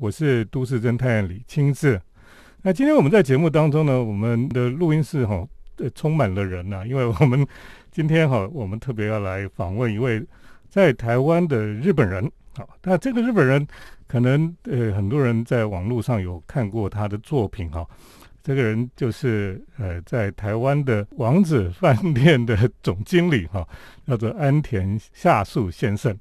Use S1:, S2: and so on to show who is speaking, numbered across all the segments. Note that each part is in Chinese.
S1: 我是都市侦探李清志。那今天我们在节目当中呢，我们的录音室哈，呃，充满了人呐，因为我们今天哈，我们特别要来访问一位在台湾的日本人。好，那这个日本人可能呃，很多人在网络上有看过他的作品哈。这个人就是呃，在台湾的王子饭店的总经理哈，叫做安田夏树先生。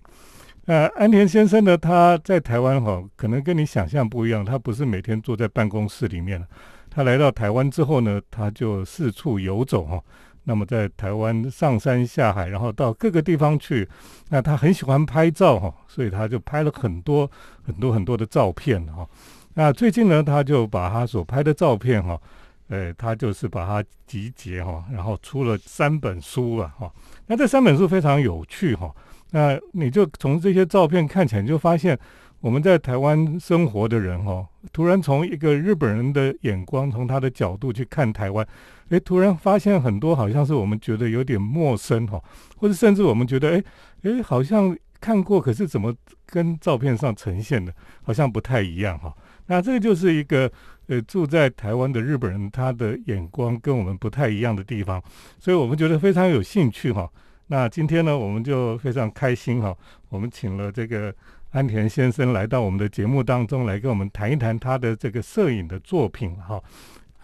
S1: 呃，安田先生呢，他在台湾哈，可能跟你想象不一样，他不是每天坐在办公室里面他来到台湾之后呢，他就四处游走哈。那么在台湾上山下海，然后到各个地方去。那他很喜欢拍照哈，所以他就拍了很多很多很多的照片哈。那最近呢，他就把他所拍的照片哈，呃，他就是把它集结哈，然后出了三本书了哈。那这三本书非常有趣哈。那你就从这些照片看起来，就发现我们在台湾生活的人哈，突然从一个日本人的眼光，从他的角度去看台湾，诶，突然发现很多好像是我们觉得有点陌生哈，或者甚至我们觉得诶诶，好像看过，可是怎么跟照片上呈现的，好像不太一样哈。那这个就是一个呃住在台湾的日本人，他的眼光跟我们不太一样的地方，所以我们觉得非常有兴趣哈。那今天呢，我们就非常开心哈，我们请了这个安田先生来到我们的节目当中来跟我们谈一谈他的这个摄影的作品哈。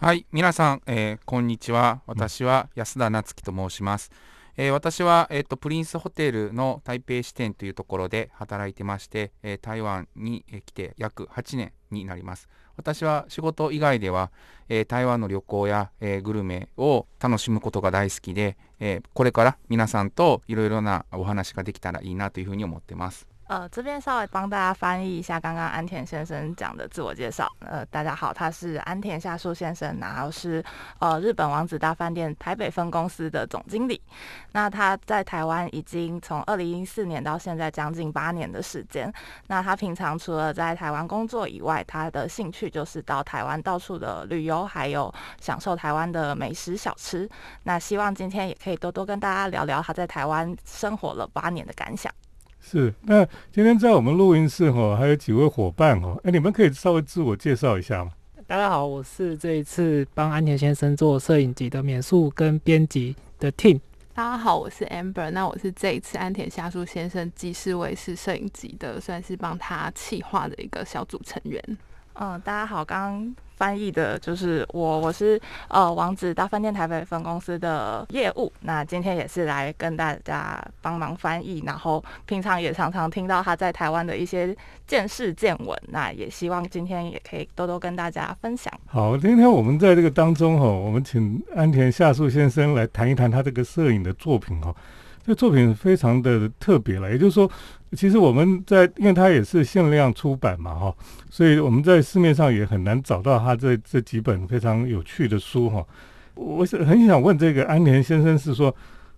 S2: はい、皆さん、えー、こんにちは。私は安田夏樹と申します。えー、私は、えーと、プリンスホテルの台北支店というところで働いてまして、えー、台湾に来て約8年になります。私は仕事以外では、えー、台湾の旅行や、えグルメを楽しむことが大好きで、えこれから皆さんといろいろなお話ができたらいいなというふうに思ってます。
S3: 呃，这边稍微帮大家翻译一下刚刚安田先生讲的自我介绍。呃，大家好，他是安田夏树先生，然后是呃日本王子大饭店台北分公司的总经理。那他在台湾已经从二零一四年到现在将近八年的时间。那他平常除了在台湾工作以外，他的兴趣就是到台湾到处的旅游，还有享受台湾的美食小吃。那希望今天也可以多多跟大家聊聊他在台湾生活了八年的感想。
S1: 是，那今天在我们录音室哈，还有几位伙伴哦，哎，你们可以稍微自我介绍一下吗？
S4: 大家好，我是这一次帮安田先生做摄影集的美术跟编辑的 team。
S5: 大家好，我是 Amber，那我是这一次安田夏树先生即视卫视摄影集的，算是帮他企划的一个小组成员。
S3: 嗯，大家好，刚。翻译的就是我，我是呃王子大饭店台北分公司的业务。那今天也是来跟大家帮忙翻译，然后平常也常常听到他在台湾的一些见事见闻。那也希望今天也可以多多跟大家分享。
S1: 好，今天我们在这个当中哈，我们请安田夏树先生来谈一谈他这个摄影的作品哈。这作品非常的特别了，也就是说。其实我们在，因为它也是限量出版嘛，哈，所以我们在市面上也很难找到他这这几本非常有趣的书，哈。我是很想问这个安田先生，是说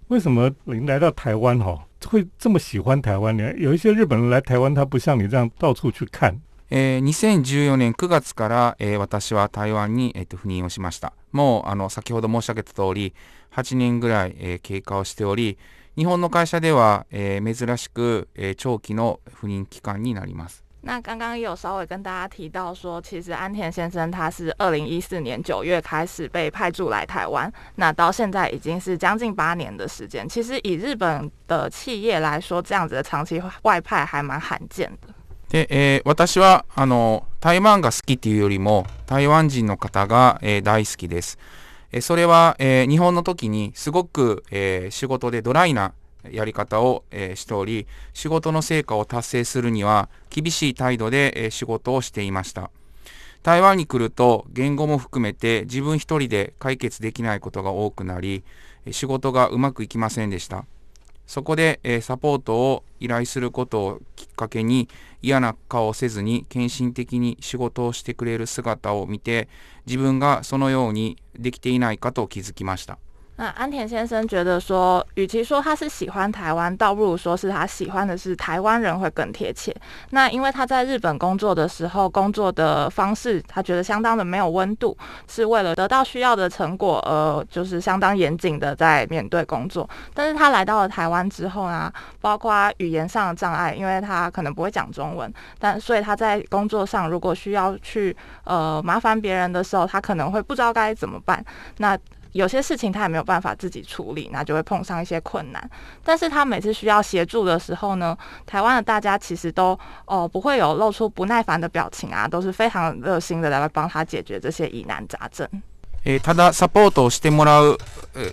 S1: 为什么您来到台湾，哈，会这么喜欢台湾呢？有一些日本人来台湾，他不像你这样到处去看。
S2: え、2014年9月から、え、私は台湾に、えっと、赴任をしました。もう、あの、先ほど申し上げた通り、8年ぐらい、え、経過をしており、 日本の会社では、えー、珍しく、えー、長期の赴任期間になります。
S3: 那刚刚也有稍微跟大家提到说，其实安田先生他是二零一四年九月开始被派驻来台湾，那到现在已经是将近八年的时间。其实以日本的企业来说，这样子的长期外派还蛮罕见的。
S2: で、えー、私はあの台湾が好きっていうよりも台湾人の方が、えー、大好きです。 えそれは、え日本の時にすごく、え仕事でドライなやり方を、えしており、仕事の成果を達成するには厳しい態度で、え仕事をしていました。台湾に来ると言語も含めて自分一人で解決できないことが多くなり、仕事がうまくいきませんでした。そこで、えサポートを依頼することをかけに嫌な顔をせずに献身的に仕事をしてくれる姿を見て自分がそのようにできていないかと気づきました。
S3: 那安田先生觉得说，与其说他是喜欢台湾，倒不如说是他喜欢的是台湾人会更贴切。那因为他在日本工作的时候，工作的方式他觉得相当的没有温度，是为了得到需要的成果，呃，就是相当严谨的在面对工作。但是他来到了台湾之后呢，包括语言上的障碍，因为他可能不会讲中文，但所以他在工作上如果需要去呃麻烦别人的时候，他可能会不知道该怎么办。那有些事情他也没有办法自己处理，那就会碰上一些困难。但是他每次需要协助的时候呢，台湾的大家其实都哦不会有露出不耐烦的表情啊，都是非常热心的来帮他解决这些疑难杂症。
S2: えただサポートをしてもらう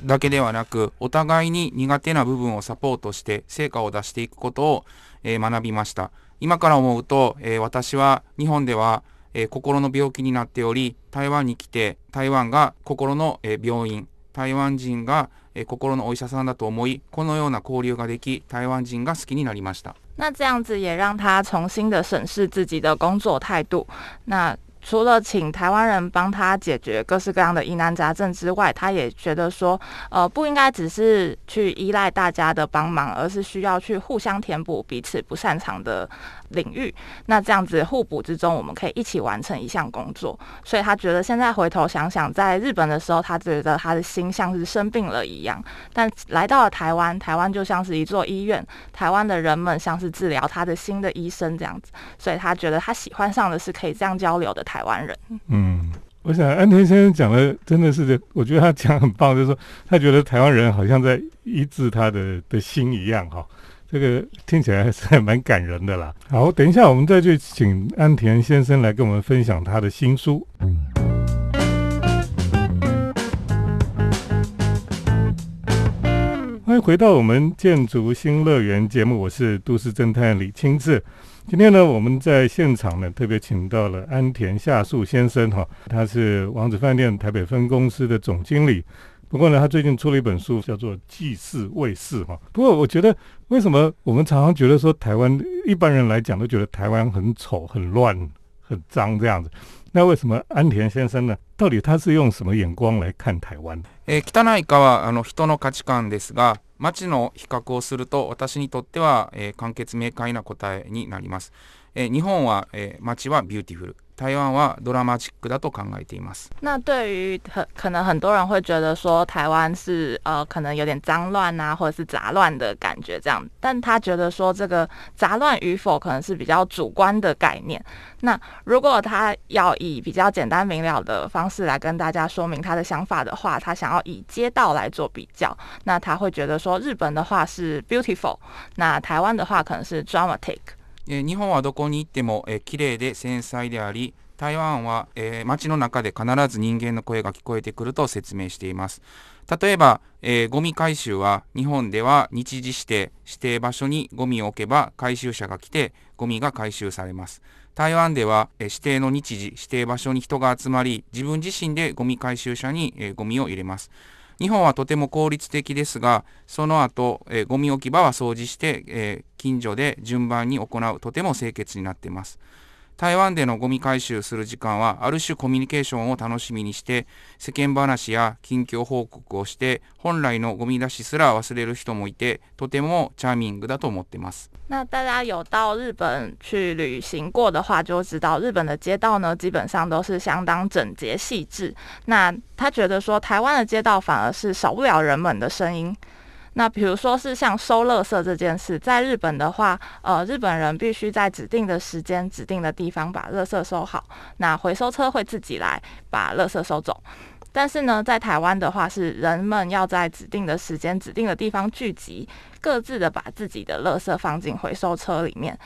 S2: だけではなくお互いに苦手な部分をサポートして成果を出していくことを、え学びました今から思うと、え私は日本では えー、心の病気になっており、台湾に来て、台湾が心の、えー、病院、台湾人が、えー、心のお医者さんだと思い、このような交流ができ、台湾人が好きになりました。
S3: 那这样子也让他重新的审视自己的工作态度。那除了请台湾人帮他解决各式各样的疑难杂症之外，他也觉得说，呃，不应该只是去依赖大家的帮忙，而是需要去互相填补彼此不擅长的领域。那这样子互补之中，我们可以一起完成一项工作。所以他觉得现在回头想想，在日本的时候，他觉得他的心像是生病了一样，但来到了台湾，台湾就像是一座医院，台湾的人们像是治疗他的心的医生这样子。所以他觉得他喜欢上的是可以这样交流的。台湾人，
S1: 嗯，我想安田先生讲的真的是，我觉得他讲很棒，就是说他觉得台湾人好像在医治他的的心一样，哈，这个听起来还是蛮感人的啦。好，等一下我们再去请安田先生来跟我们分享他的新书。欢迎回到我们建筑新乐园节目，我是都市侦探李清志。今天呢，我们在现场呢，特别请到了安田夏树先生哈，他是王子饭店台北分公司的总经理。不过呢，他最近出了一本书，叫做《祭祀卫士》哈。不过我觉得，为什么我们常常觉得说台湾一般人来讲都觉得台湾很丑、很乱、很脏这样子？那为什么安田先生呢？到底他是用什么眼光来看台湾？
S2: え、汚いかはあの人の価値観ですが。 町の比較をすると私にとっては、えー、簡潔明快な答えになります、日本は町はビューティフル、台湾はドラマチックだと考えています。
S3: 那对于很可能很多人会觉得说台湾是呃可能有点脏乱啊或者是杂乱的感觉这样，但他觉得说这个杂乱与否可能是比较主观的概念。那如果他要以比较简单明了的方式来跟大家说明他的想法的话，他想要以街道来做比较。那他会觉得说日本的话是 beautiful，那台湾的话可能是 dramatic。
S2: え日本はどこに行っても、えー、綺麗で繊細であり台湾は、えー、街の中で必ず人間の声が聞こえてくると説明しています。例えば、えー、ゴミ回収は日本では日時指定指定場所にゴミを置けば回収車が来てゴミが回収されます。台湾では、えー、指定の日時指定場所に人が集まり自分自身でゴミ回収車に、えー、ゴミを入れます。日本はとても効率的ですが、その後、えー、ゴミ置き場は掃除して、えー、近所で順番に行うとても清潔になっています。台湾でのゴミ回収する時間はある種コミュニケーションを楽しみにして世間話や近況報告をして本来のゴミ出しすら忘れる人もいてとてもチャーミングだと思ってます。
S3: 那大家有到日本去旅行过的话，就知道日本的街道呢，基本上都是相当整洁细致。那他觉得说，台湾的街道反而是少不了人们的声音。那比如说是像收垃圾这件事，在日本的话，呃，日本人必须在指定的时间、指定的地方把垃圾收好，那回收车会自己来把垃圾收走。但是呢，在台湾的话，是人们要在指定的时间、指定的地方聚集，各自的把自己的垃圾放进回收车里面。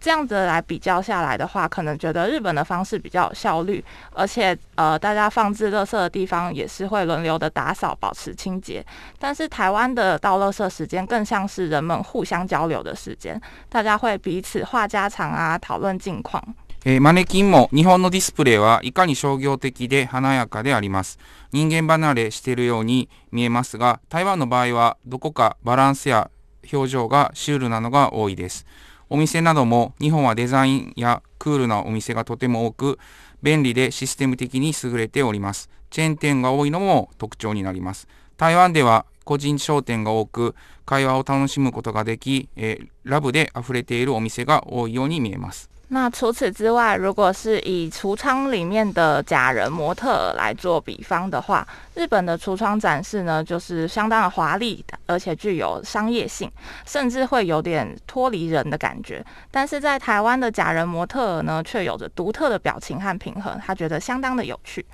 S3: 这样子来比较下来的话，可能觉得日本的方式比较有效率，而且呃，大家放置垃圾的地方也是会轮流的打扫，保持清洁。但是台湾的倒垃圾时间更像是人们互相交流的时间，大家会彼此话家常啊，讨论近况。
S2: えマネキンも日本のディスプレイはいかに商業的で華やかであります。人間離れしているように見えますが、台湾の場合はどこかバランスや表情がシュールなのが多いです。 お店なども日本はデザインやクールなお店がとても多く、便利でシステム的に優れております。チェーン店が多いのも特徴になります。台湾では個人商店が多く会話を楽しむことができ、えーラブで溢れているお店が多いように見えます
S3: 那除此之外，如果是以橱窗里面的假人模特来做比方的话，日本的橱窗展示呢，就是相当的华丽，而且具有商业性，甚至会有点脱离人的感觉。但是在台湾的假人模特呢，却有着独特的表情和平衡，他觉得相当的有趣。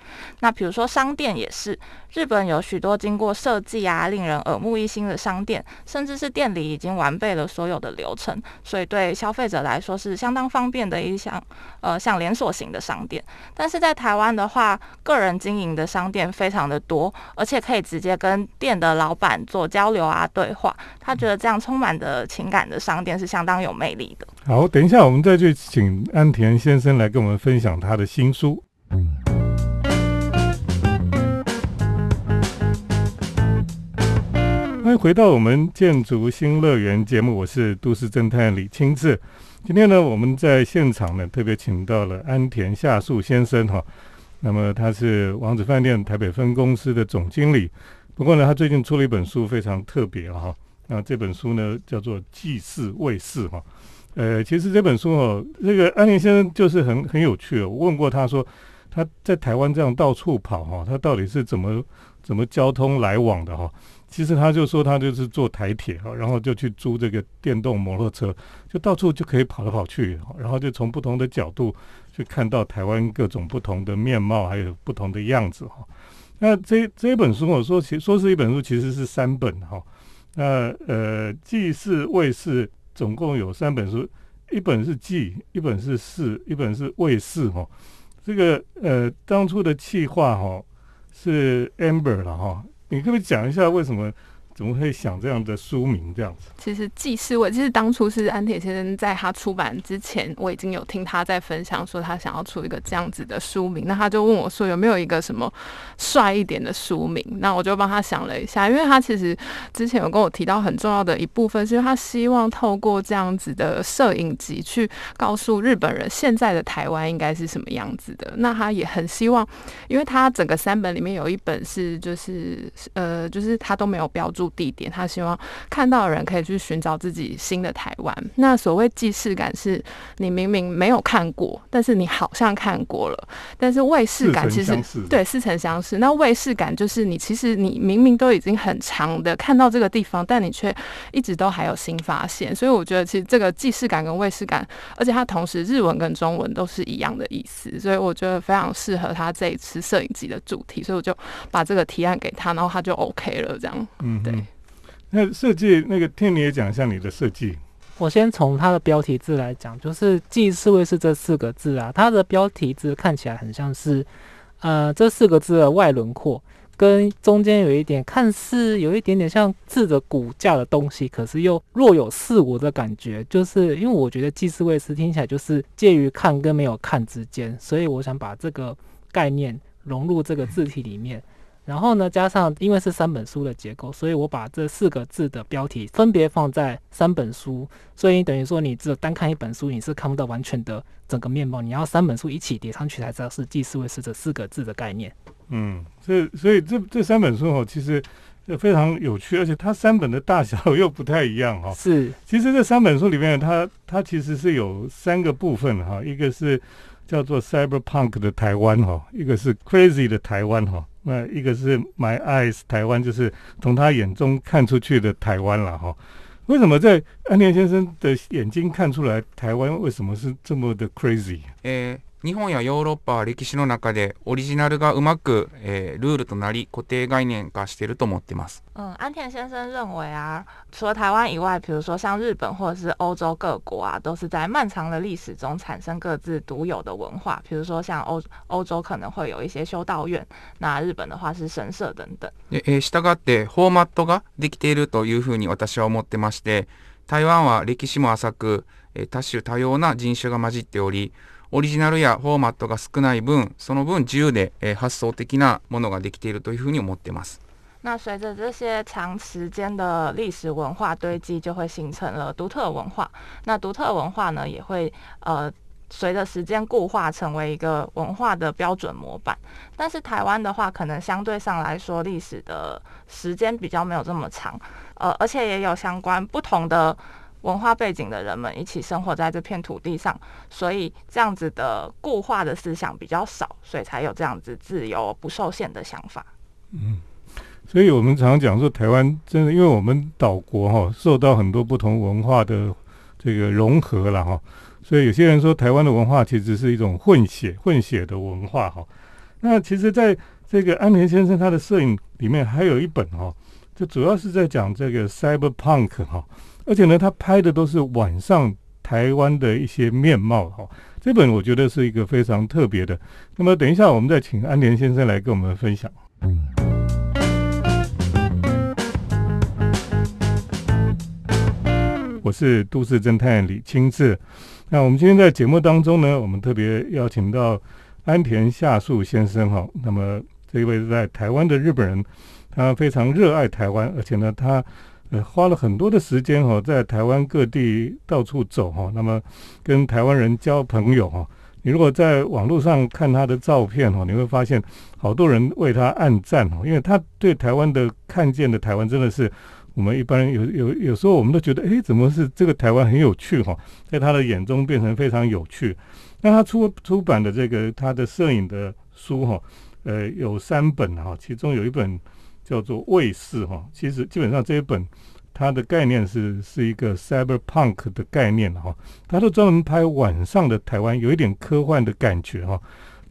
S3: 那比如说商店也是，日本有许多经过设计啊，令人耳目一新的商店，甚至是店里已经完备了所有的流程，所以对消费者来说是相当方便的一项呃像连锁型的商店。但是在台湾的话，个人经营的商店非常的多，而且可以直接跟店的老板做交流啊对话。他觉得这样充满着情感的商店是相当有魅力的。
S1: 好，等一下我们再去请安田先生来跟我们分享他的新书。欢迎回到我们建筑新乐园节目，我是都市侦探李清志。今天呢，我们在现场呢特别请到了安田夏树先生哈，那么他是王子饭店台北分公司的总经理。不过呢，他最近出了一本书，非常特别哈。那这本书呢叫做《祭祀卫士》哈。呃，其实这本书哦，这个安田先生就是很很有趣。我问过他说，他在台湾这样到处跑哈，他到底是怎么怎么交通来往的哈？其实他就说他就是坐台铁哈，然后就去租这个电动摩托车，就到处就可以跑来跑去，然后就从不同的角度去看到台湾各种不同的面貌，还有不同的样子哈。那这这一本书我说其说是一本书，其实是三本哈。那呃，祭祀卫士总共有三本书，一本是记，一本是祀，一本是卫士哈。这个呃，当初的企划哈是 Amber 了哈。你可不可以讲一下为什么怎么会想这样的书名这样子？
S5: 其实记事我其实当初是安铁先生在他出版之前，我已经有听他在分享说他想要出一个这样子的书名，那他就问我说有没有一个什么帅一点的书名？那我就帮他想了一下，因为他其实之前有跟我提到很重要的一部分，是因为他希望透过这样子的摄影集去告诉日本人现在的台湾应该是什么样子的。那他也很希望，因为他整个三本里面有一本是就是呃就是他都没有标注地点，他希望看到的人可以去寻找自己新的台湾。那所谓既视感，是你明明没有看过，但是你好像看过了。但是卫视感其实对似曾相识。那卫视感就是你其实你明明都已经很长的看到这个地方，但你却一直都还有新发现。所以我觉得其实这个既视感跟卫视感，而且它同时日文跟中文都是一样的意思，所以我觉得非常适合他这一次摄影集的主题。所以我就把这个提案给他，然后他就 OK 了。这样，
S1: 嗯，
S5: 对。
S1: 那设计那个听你也讲一下你的设计。
S4: 我先从它的标题字来讲，就是“祭祀卫士”这四个字啊，它的标题字看起来很像是，呃，这四个字的外轮廓跟中间有一点看似有一点点像字的骨架的东西，可是又若有似无的感觉。就是因为我觉得“祭祀卫士”听起来就是介于看跟没有看之间，所以我想把这个概念融入这个字体里面。然后呢，加上因为是三本书的结构，所以我把这四个字的标题分别放在三本书，所以等于说你只有单看一本书，你是看不到完全的整个面貌。你要三本书一起叠上去才知道是“祭祀卫士”这四个字的概念。
S1: 嗯，所以所以这这三本书哦，其实非常有趣，而且它三本的大小又不太一样哈。
S4: 是，
S1: 其实这三本书里面，它它其实是有三个部分哈，一个是叫做 Cyberpunk 的台湾哈，一个是 Crazy 的台湾哈。那一个是 My Eyes 台湾，就是从他眼中看出去的台湾了哈。为什么在安田先生的眼睛看出来台湾为什么是这么的 crazy？
S2: 日本やヨーロッパは歴史の中でオリジナルがうまく、えー、ルールとなり固定概念化していると思ってます。
S3: 嗯，安田先生认为啊，除了台湾以外，比如说像日本或者是欧洲各国啊，都是在漫长的历史中产生各自独有的文化。比如说像欧欧洲可能会有一些修道院，那日本的话是神社等等。
S2: で、えー、従ってフォーマットができているというふうに私は思ってまして、台湾は歴史も浅く、えー、多種多様な人種が混じっており。オリジナルやフォーマットが少ない分、その分自由で、えー、発想的なものができているというふうに思っています。
S3: 那随着这些长时间的历史文化堆积，就会形成了独特文化。那独特文化呢，也会呃 随着时间固化成为一个文化的标准模板。但是台湾的话，可能相对上来说，历史的时间比较没有这么长，呃，而且也有相关不同的 文化背景的人们一起生活在这片土地上，所以这样子的固化的思想比较少，所以才有这样子自由不受限的想法。
S1: 嗯，所以我们常讲说，台湾真的，因为我们岛国哈，受到很多不同文化的这个融合了哈，所以有些人说台湾的文化其实是一种混血混血的文化哈。那其实，在这个安田先生他的摄影里面还有一本哈，就主要是在讲这个 cyberpunk 哈，而且呢，他拍的都是晚上台湾的一些面貌哈。这本我觉得是一个非常特别的。那么等一下，我们再请安田先生来跟我们分享。我是都市侦探李清志。那我们今天在节目当中呢，我们特别邀请到安田夏树先生哈。那么这一位在台湾的日本人，他非常热爱台湾，而且呢，他呃花了很多的时间哈，在台湾各地到处走哈。那么跟台湾人交朋友哈。你如果在网络上看他的照片哈，你会发现好多人为他暗赞哈，因为他对台湾的看见的台湾真的是我们一般人有有有时候我们都觉得，哎，怎么是这个台湾很有趣哈，在他的眼中变成非常有趣。那他出出版的这个他的摄影的书哈，呃，有三本哈，其中有一本叫做《卫士》哈，其实基本上这一本。它的概念是是一个 cyberpunk 的概念哈，他都专门拍晚上的台湾，有一点科幻的感觉哈。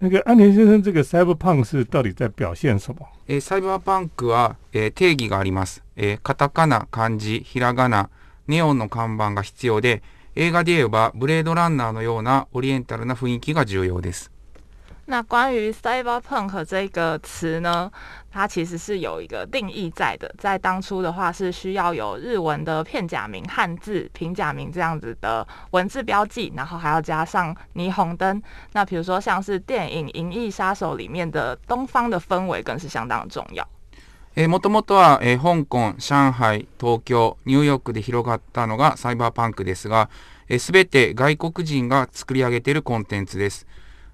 S1: 那个安田先生，这个 cyberpunk 是到底在表现什么？
S2: えサイバーパンクは、え定義があります。えカタカナ、漢字、ひらがな、ネオンの看板が必要で、映画で言えばブレードランナーのようなオリエンタルな雰囲気が重要です。
S3: 那关于 cyberpunk 这个词呢，它其实是有一个定义在的。在当初的话，是需要有日文的片假名、汉字、平假名这样子的文字标记，然后还要加上霓虹灯。那比如说像是电影《银翼杀手》里面的东方的氛围，更是相当重要。
S2: えもともとは、え香港、上海、東京、ニューヨークで広がったのがサイバーパンクですが、えべて外国人が作り上げているコンテンツです。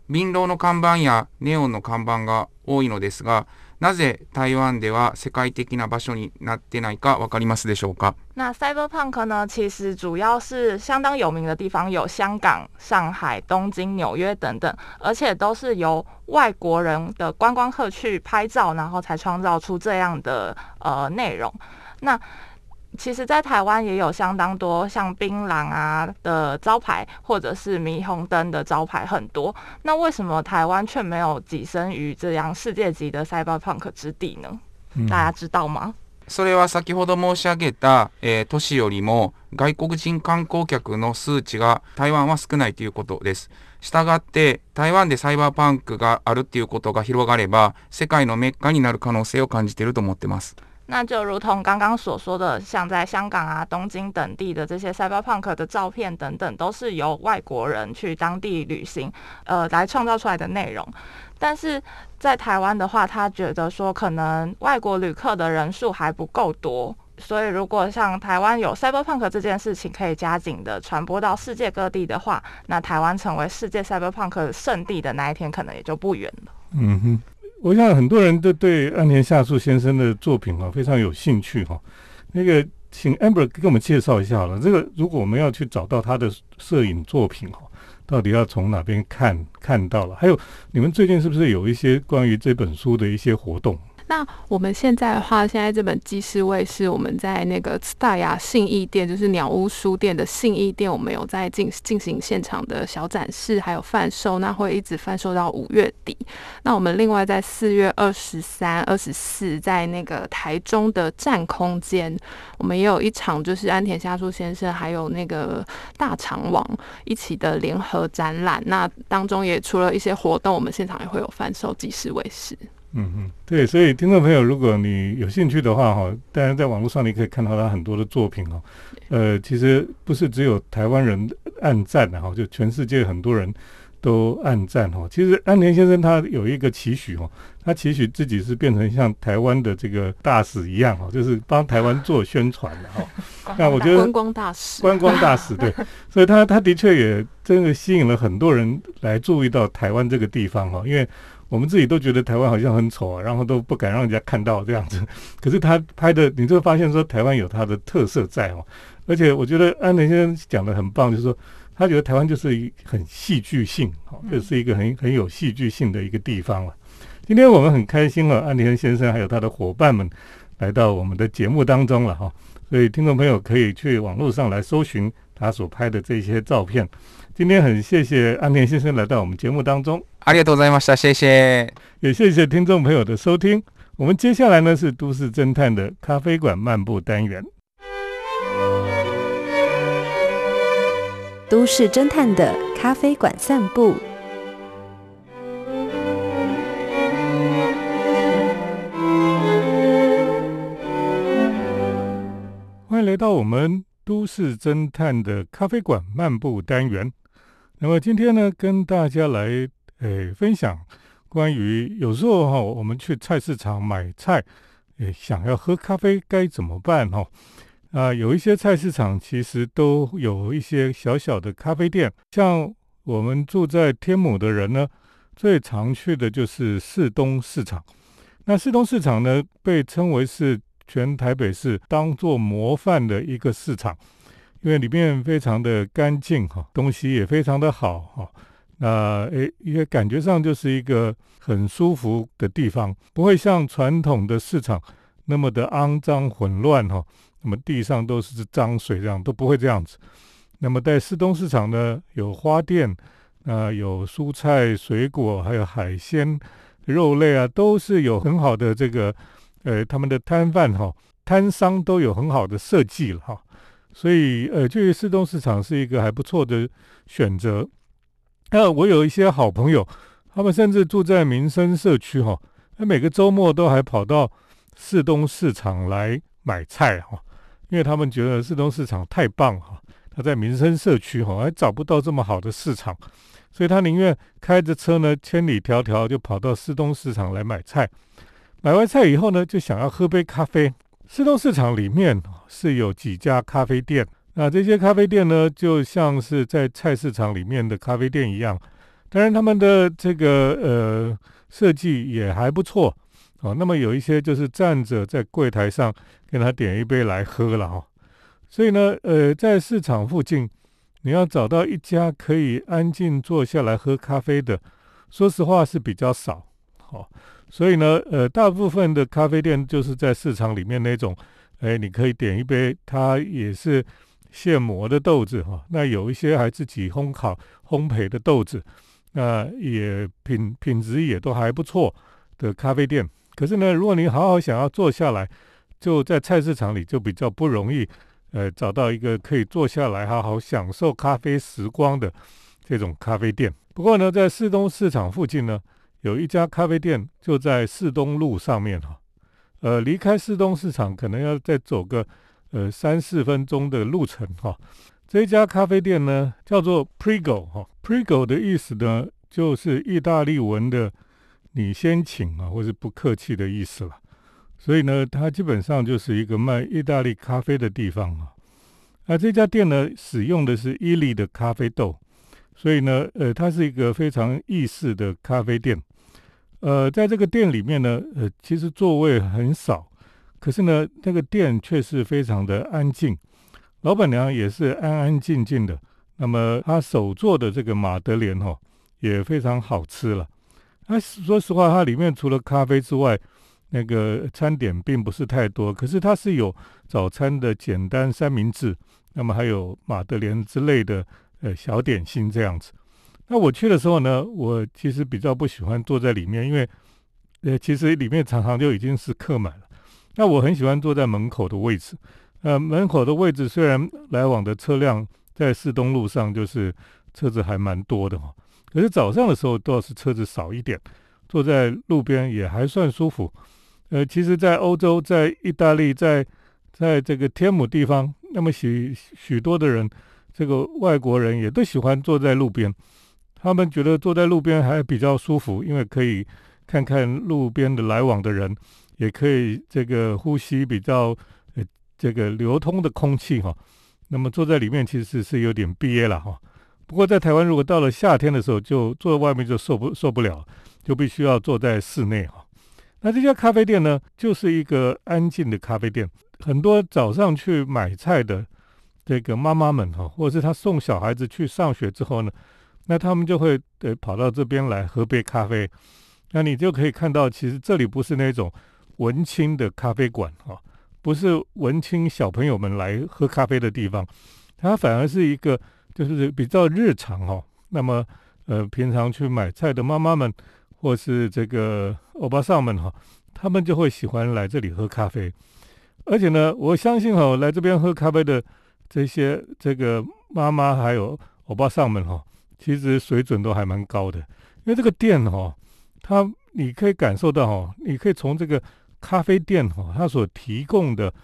S2: 便廊の看板やネオンの看板が多いのですが、なぜ台湾では世界的な場所になってないかわかりますでしょうか？
S3: 那 Cyberpunk 呢？其实主要是相当有名的地方有香港、上海、东京、纽约等等，而且都是由外国人的观光客去拍照，然后才创造出这样的呃内容。那 其实，在台湾也有相当多像槟榔啊的招牌，或者是霓虹灯的招牌很多。那为什么台湾却没有跻身于这样世界级的 cyberpunk 之地呢？大家知道吗？
S2: それは先ほど申し上げた、え都市よりも外国人観光客の数値が台湾は少ないということです。したがって台湾でサイバーパンクがあるっていうことが広がれば世界のメッカになる可能性を感じていると思ってます。
S3: 那就如同刚刚所说的，像在香港啊、东京等地的这些 cyberpunk 的照片等等，都是由外国人去当地旅行，呃，来创造出来的内容。但是在台湾的话，他觉得说可能外国旅客的人数还不够多，所以如果像台湾有 cyberpunk 这件事情可以加紧的传播到世界各地的话，那台湾成为世界 cyberpunk 圣地的那一天可能也就不远了。嗯
S1: 哼。我想很多人都对安田夏树先生的作品啊非常有兴趣哈。那个，请 Amber 给我们介绍一下好了。这个，如果我们要去找到他的摄影作品哈，到底要从哪边看看到了？还有，你们最近是不是有一些关于这本书的一些活动？
S5: 那我们现在的话，现在这本《记事卫》是我们在那个大雅信义店，就是鸟屋书店的信义店，我们有在进进行现场的小展示，还有贩售，那会一直贩售到五月底。那我们另外在四月二十三、二十四，在那个台中的站空间，我们也有一场，就是安田夏树先生还有那个大肠王一起的联合展览。那当中也除了一些活动，我们现场也会有贩售《记事卫》士。
S1: 嗯嗯，对，所以听众朋友，如果你有兴趣的话，哈，当然在网络上你可以看到他很多的作品哦。呃，其实不是只有台湾人暗赞的哈，就全世界很多人。都暗赞哈。其实安田先生他有一个期许哦，他期许自己是变成像台湾的这个大使一样哈，就是帮台湾做宣传的哈。那我觉得
S5: 观光大使，
S1: 观光大使对，所以他他的确也真的吸引了很多人来注意到台湾这个地方哈，因为我们自己都觉得台湾好像很丑啊，然后都不敢让人家看到这样子。可是他拍的，你就会发现说台湾有它的特色在哦，而且我觉得安田先生讲的很棒，就是说他觉得台湾就是一很戏剧性，哦，就是一个很很有戏剧性的一个地方了。今天我们很开心哦，安田先生还有他的伙伴们来到我们的节目当中了哈。所以，听众朋友可以去网络上来搜寻他所拍的这些照片。今天很谢谢安田先生来到我们节目当中，
S2: ありがとうございました。谢谢。
S1: 也谢谢听众朋友的收听。我们接下来呢是都市侦探的咖啡馆漫步单元。
S6: 都市侦探的咖啡馆散步。
S1: 欢迎来到我们都市侦探的咖啡馆漫步单元。那么今天呢，跟大家来 诶分享关于有时候哈，我们去菜市场买菜，诶，想要喝咖啡该怎么办哈？啊，有一些菜市场其实都有一些小小的咖啡店，像我们住在天母的人呢，最常去的就是市东市场。那市东市场呢，被称为是全台北市当做模范的一个市场，因为里面非常的干净哈，东西也非常的好哈。那诶，也感觉上就是一个很舒服的地方，不会像传统的市场那么的肮脏混乱哈。那么地上都是脏水，这样都不会这样子。那么在市东市场呢，有花店，啊，有蔬菜、水果，还有海鲜、肉类啊，都是有很好的这个，呃，他们的摊贩哈，摊商都有很好的设计了哈。所以，呃，去市东市场是一个还不错的选择。那我有一些好朋友，他们甚至住在民生社区哈，那每个周末都还跑到市东市场来买菜哈。因为他们觉得市东市场太棒哈，他在民生社区哈还找不到这么好的市场，所以他宁愿开着车呢千里迢迢就跑到市东市场来买菜。买完菜以后呢，就想要喝杯咖啡。市东市场里面是有几家咖啡店，那这些咖啡店呢，就像是在菜市场里面的咖啡店一样，当然他们的这个呃设计也还不错。哦，那么有一些就是站着在柜台上跟他点一杯来喝了哈，所以呢，呃，在市场附近，你要找到一家可以安静坐下来喝咖啡的，说实话是比较少。好，所以呢，呃，大部分的咖啡店就是在市场里面那种，哎，你可以点一杯，它也是现磨的豆子哈，那有一些还自己烘烤烘焙的豆子，那也品品质也都还不错的咖啡店。可是呢，如果你好好想要坐下来，就在菜市场里就比较不容易，呃，找到一个可以坐下来好好享受咖啡时光的这种咖啡店。不过呢，在市东市场附近呢，有一家咖啡店就在市东路上面哈，呃，离开市东市场可能要再走个呃三四分钟的路程哈。这家咖啡店呢叫做 Prego 哈，Prego 的意思呢就是意大利文的。你先请啊，或是不客气的意思了。所以呢，它基本上就是一个卖意大利咖啡的地方啊。那这家店呢，使用的是伊利的咖啡豆，所以呢，呃，它是一个非常意式的咖啡店。呃，在这个店里面呢，呃，其实座位很少，可是呢，那个店却是非常的安静，老板娘也是安安静静的。那么她手做的这个马德莲哈，也非常好吃了。那说实话，它里面除了咖啡之外，那个餐点并不是太多。可是它是有早餐的简单三明治，那么还有马德莲之类的呃小点心这样子。那我去的时候呢，我其实比较不喜欢坐在里面，因为呃其实里面常常就已经是客满了。那我很喜欢坐在门口的位置。呃，门口的位置虽然来往的车辆在市东路上就是车子还蛮多的哈。可是早上的时候倒是车子少一点，坐在路边也还算舒服。呃，其实，在欧洲，在意大利，在在这个天母地方，那么许许多的人，这个外国人也都喜欢坐在路边。他们觉得坐在路边还比较舒服，因为可以看看路边的来往的人，也可以这个呼吸比较呃这个流通的空气哈。那么坐在里面其实是有点憋了哈。不过在台湾，如果到了夏天的时候，就坐在外面就受不受不了，就必须要坐在室内哈。那这家咖啡店呢，就是一个安静的咖啡店。很多早上去买菜的这个妈妈们哈，或者是他送小孩子去上学之后呢，那他们就会呃跑到这边来喝杯咖啡。那你就可以看到，其实这里不是那种文青的咖啡馆哈，不是文青小朋友们来喝咖啡的地方，它反而是一个就是比较日常哈。那么呃，平常去买菜的妈妈们，或是这个欧巴桑们哈，他们就会喜欢来这里喝咖啡。而且呢，我相信哈，来这边喝咖啡的这些这个妈妈还有欧巴桑们哈，其实水准都还蛮高的。因为这个店哈，它你可以感受到哈，你可以从这个咖啡店哈，它所提供的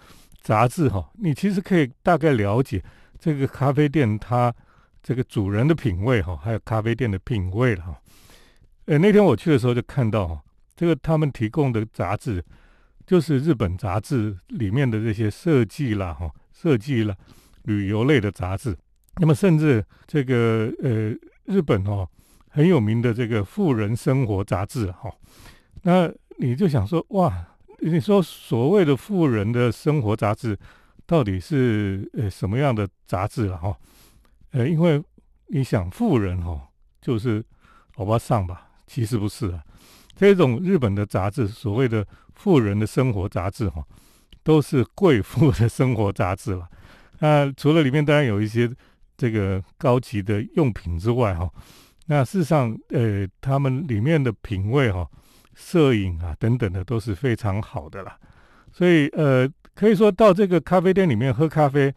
S1: 杂志哈，你其实可以大概了解这个咖啡店它这个主人的品味哈，还有咖啡店的品味了哈。呃，那天我去的时候就看到哈，这个他们提供的杂志。就是日本杂志里面的这些设计啦，哈，设计了旅游类的杂志。那么，甚至这个呃，日本哦很有名的这个富人生活杂志，哈，那你就想说，哇，你说所谓的富人的生活杂志，到底是呃什么样的杂志了，哈？呃，因为你想富人哈，就是欧巴桑吧？其实不是啊，这种日本的杂志，所谓的。富人的生活杂志哈，都是贵妇的生活杂志了。那除了里面当然有一些这个高级的用品之外哈，那事实上呃，他们里面的品味哈、摄影啊等等的都是非常好的啦。所以呃，可以说到这个咖啡店里面喝咖啡，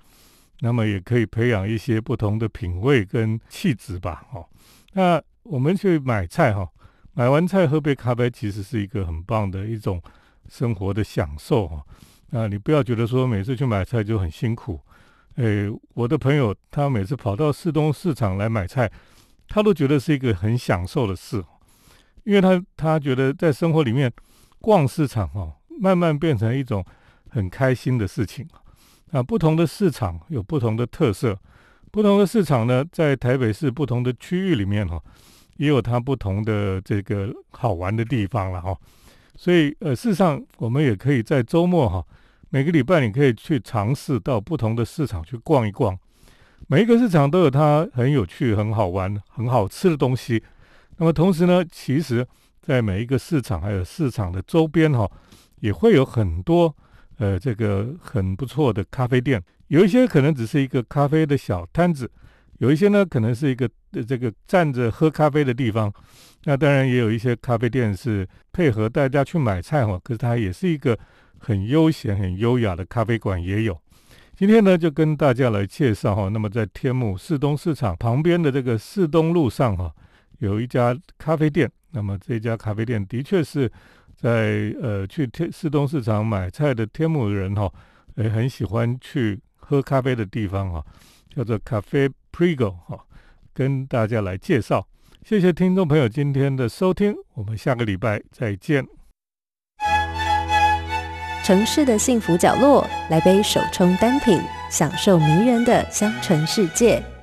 S1: 那么也可以培养一些不同的品味跟气质吧。哦，那我们去买菜哈，买完菜喝杯咖啡，其实是一个很棒的一种。生活的享受哈，啊，你不要觉得说每次去买菜就很辛苦，诶，我的朋友他每次跑到市东市场来买菜，他都觉得是一个很享受的事，因为他他觉得在生活里面逛市场哈，慢慢变成一种很开心的事情啊，不同的市场有不同的特色，不同的市场呢，在台北市不同的区域里面哈，也有它不同的这个好玩的地方了哈。所以，呃，事实上，我们也可以在周末哈，每个礼拜你可以去尝试到不同的市场去逛一逛。每一个市场都有它很有趣、很好玩、很好吃的东西。那么同时呢，其实，在每一个市场还有市场的周边哈，也会有很多呃这个很不错的咖啡店。有一些可能只是一个咖啡的小摊子，有一些呢可能是一个这个站着喝咖啡的地方。那当然也有一些咖啡店是配合大家去买菜哈，可是它也是一个很悠闲、很优雅的咖啡馆也有。今天呢，就跟大家来介绍哈，那么在天母市东市场旁边的这个市东路上哈，有一家咖啡店。那么这家咖啡店的确是在呃去天市东市场买菜的天母人哈，也很喜欢去喝咖啡的地方哈，叫做咖啡 Prigo 哈，跟大家来介绍。谢谢听众朋友今天的收听，我们下个礼拜再见。
S6: 城市的幸福角落，来杯手冲单品，享受迷人的香醇世界。